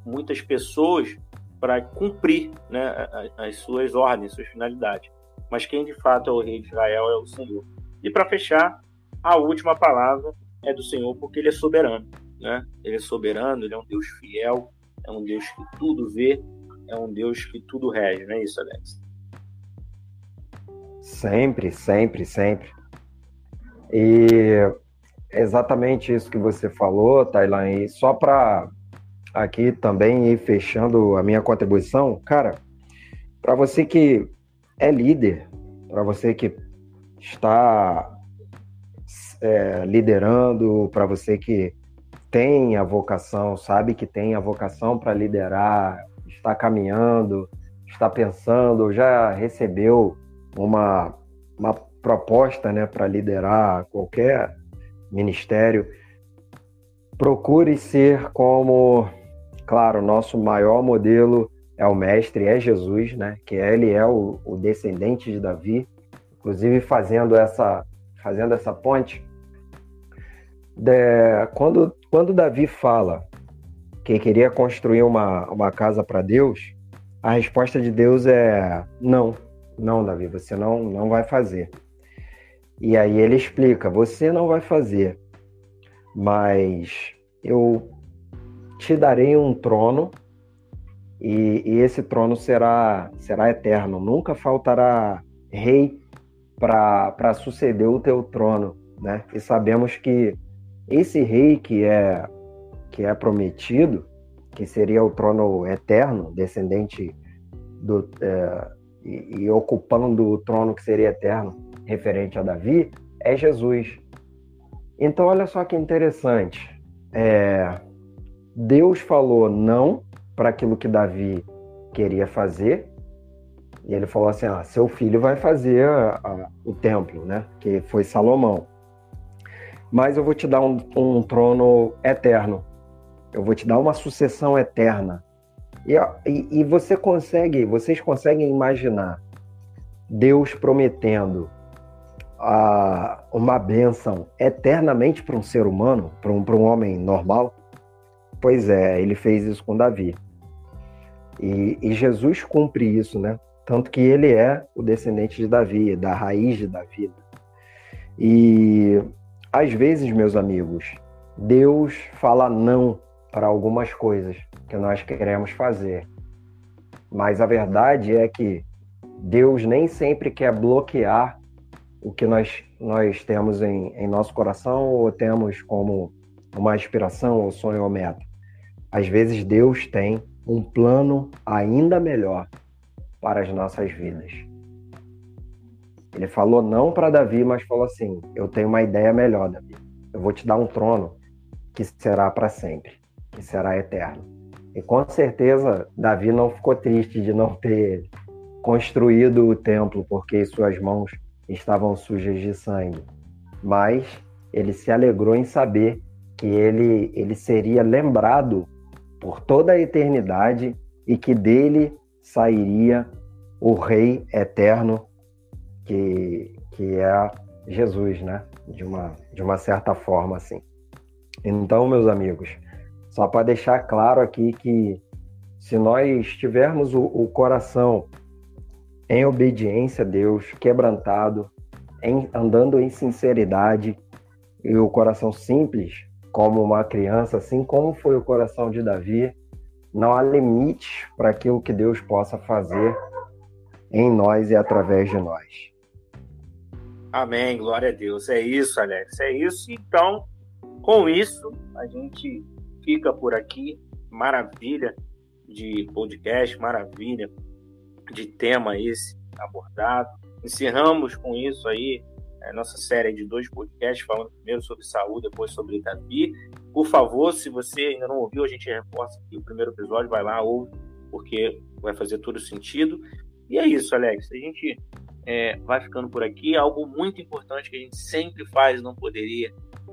muitas pessoas para cumprir né, as suas ordens, suas finalidades. Mas quem de fato é o rei de Israel é o Senhor. E para fechar, a última palavra é do Senhor, porque ele é soberano. Né? Ele é soberano, ele é um Deus fiel, é um Deus que tudo vê, é um Deus que tudo rege, não é isso, Alex? Sempre, sempre, sempre. E exatamente isso que você falou, Tailan, e só para aqui também ir fechando a minha contribuição, cara, para você que é líder, para você que está é, liderando, para você que tem a vocação, sabe que tem a vocação para liderar, está caminhando, está pensando, já recebeu uma, uma proposta né, para liderar qualquer ministério, procure ser como, claro, nosso maior modelo é o mestre, é Jesus, né? Que ele é o, o descendente de Davi, inclusive fazendo essa fazendo essa ponte. De, quando quando Davi fala que queria construir uma, uma casa para Deus, a resposta de Deus é não. Não, Davi, você não, não vai fazer. E aí ele explica: você não vai fazer, mas eu te darei um trono e, e esse trono será, será eterno. Nunca faltará rei para suceder o teu trono, né? E sabemos que esse rei que é que é prometido, que seria o trono eterno, descendente do, é, e, e ocupando o trono que seria eterno, referente a Davi, é Jesus. Então, olha só que interessante. É, Deus falou não para aquilo que Davi queria fazer, e ele falou assim: ah, seu filho vai fazer a, a, o templo, né? Que foi Salomão. Mas eu vou te dar um, um trono eterno. Eu vou te dar uma sucessão eterna. E, e, você consegue, vocês conseguem imaginar Deus prometendo a, uma bênção eternamente para um ser humano, para um, um homem normal? Pois é, ele fez isso com Davi. E, e, Jesus cumpre isso, né? Tanto que ele é o descendente de Davi, da raiz de Davi. E às vezes, meus amigos, Deus fala não para algumas coisas que nós queremos fazer. Mas a verdade é que Deus nem sempre quer bloquear o que nós, nós temos em, em nosso coração ou temos como uma aspiração ou sonho ou meta. Às vezes Deus tem um plano ainda melhor para as nossas vidas. Ele falou não para Davi, mas falou assim: Eu tenho uma ideia melhor, Davi. Eu vou te dar um trono que será para sempre que será eterno. E com certeza Davi não ficou triste de não ter construído o templo porque suas mãos estavam sujas de sangue, mas ele se alegrou em saber que ele, ele seria lembrado por toda a eternidade e que dele sairia o Rei eterno que, que é Jesus, né? De uma, de uma certa forma, assim. Então, meus amigos, só para deixar claro aqui que se nós tivermos o, o coração em obediência a Deus, quebrantado, em, andando em sinceridade, e o coração simples, como uma criança, assim como foi o coração de Davi, não há limite para aquilo que Deus possa fazer em nós e através de nós. Amém, glória a Deus. É isso, Alex. É isso. Então, com isso, a gente fica por aqui. Maravilha de podcast, maravilha de tema esse abordado. Encerramos com isso aí a nossa série de dois podcasts, falando primeiro sobre saúde, depois sobre Davi. Por favor, se você ainda não ouviu, a gente reforça aqui o primeiro episódio, vai lá, ouve, porque vai fazer todo sentido. E é isso, Alex. A gente é, vai ficando por aqui. Algo muito importante que a gente sempre faz, não poderia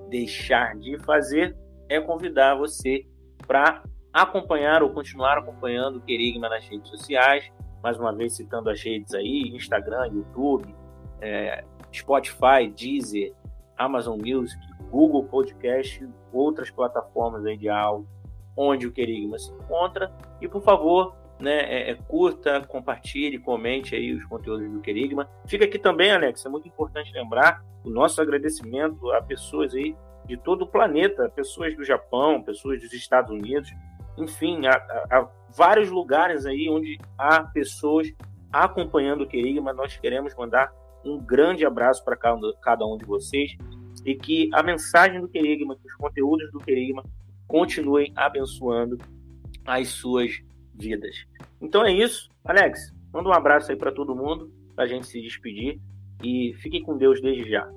deixar de fazer, é convidar você para acompanhar ou continuar acompanhando o Querigma nas redes sociais. Mais uma vez citando as redes aí, Instagram, YouTube, é, Spotify, Deezer, Amazon Music, Google Podcast, outras plataformas aí de áudio, onde o Querigma se encontra. E por favor, né, é, é, curta, compartilhe, comente aí os conteúdos do Querigma. Fica aqui também, Alex, é muito importante lembrar o nosso agradecimento a pessoas aí de todo o planeta, pessoas do Japão, pessoas dos Estados Unidos, enfim, há, há vários lugares aí onde há pessoas acompanhando o Querigma. Nós queremos mandar um grande abraço para cada um de vocês e que a mensagem do Querigma, que os conteúdos do Querigma continuem abençoando as suas vidas. Então é isso. Alex, manda um abraço aí para todo mundo, para a gente se despedir e fique com Deus desde já.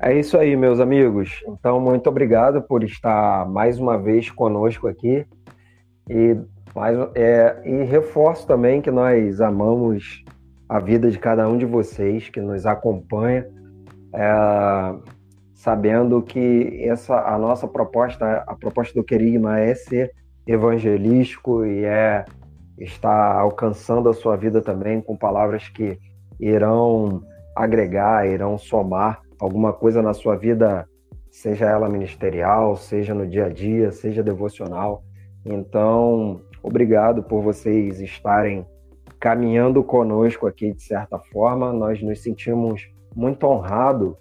É isso aí, meus amigos. Então, muito obrigado por estar mais uma vez conosco aqui. E, mais, é, e reforço também que nós amamos a vida de cada um de vocês que nos acompanha, é, sabendo que essa a nossa proposta, a proposta do Querigma é ser evangelístico e é estar alcançando a sua vida também com palavras que irão agregar, irão somar alguma coisa na sua vida, seja ela ministerial, seja no dia a dia, seja devocional. Então, obrigado por vocês estarem caminhando conosco aqui de certa forma. Nós nos sentimos muito honrados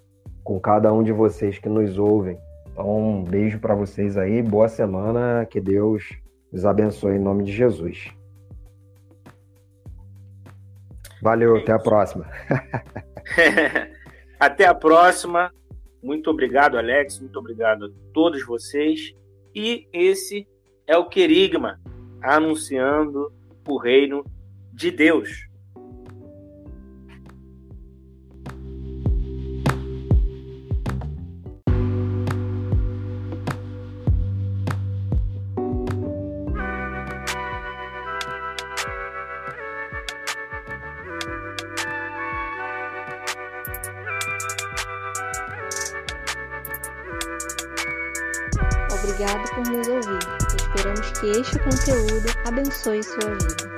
com cada um de vocês que nos ouvem. Então, um beijo para vocês aí, boa semana, que Deus os abençoe em nome de Jesus. Valeu, até a próxima. Até a próxima. Muito obrigado, Alex. Muito obrigado a todos vocês. E esse é o Querigma, anunciando o reino de Deus. Abençoe sua vida.